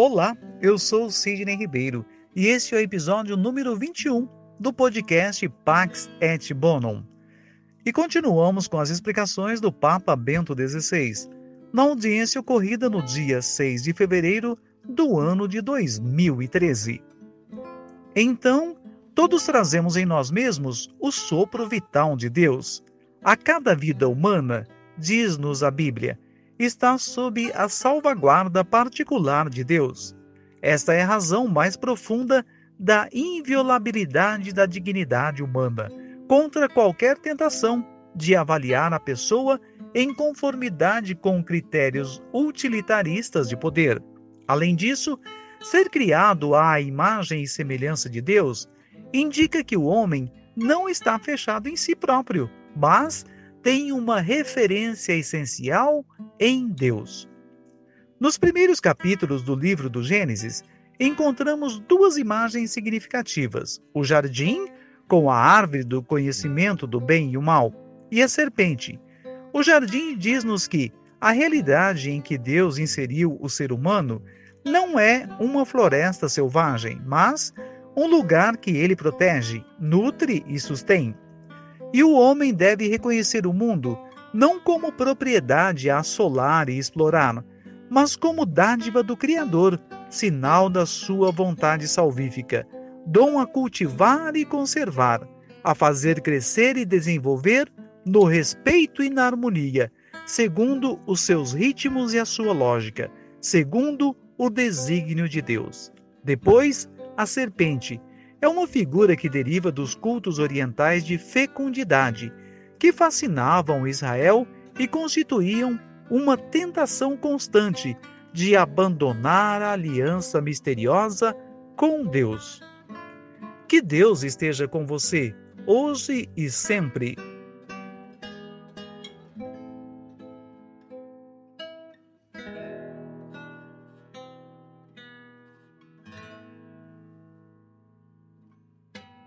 Olá, eu sou Sidney Ribeiro e este é o episódio número 21 do podcast Pax et Bonum. E continuamos com as explicações do Papa Bento XVI, na audiência ocorrida no dia 6 de fevereiro do ano de 2013. Então, todos trazemos em nós mesmos o sopro vital de Deus. A cada vida humana, diz-nos a Bíblia, está sob a salvaguarda particular de Deus. Esta é a razão mais profunda da inviolabilidade da dignidade humana contra qualquer tentação de avaliar a pessoa em conformidade com critérios utilitaristas de poder. Além disso, ser criado à imagem e semelhança de Deus indica que o homem não está fechado em si próprio, mas tem uma referência essencial em Deus. Nos primeiros capítulos do livro do Gênesis, encontramos duas imagens significativas: o jardim, com a árvore do conhecimento do bem e o mal, e a serpente. O jardim diz-nos que a realidade em que Deus inseriu o ser humano não é uma floresta selvagem, mas um lugar que ele protege, nutre e sustém. E o homem deve reconhecer o mundo não como propriedade a assolar e explorar, mas como dádiva do Criador, sinal da sua vontade salvífica, dom a cultivar e conservar, a fazer crescer e desenvolver no respeito e na harmonia, segundo os seus ritmos e a sua lógica, segundo o desígnio de Deus. Depois, a serpente, é uma figura que deriva dos cultos orientais de fecundidade, que fascinavam Israel e constituíam uma tentação constante de abandonar a aliança misteriosa com Deus. Que Deus esteja com você, hoje e sempre.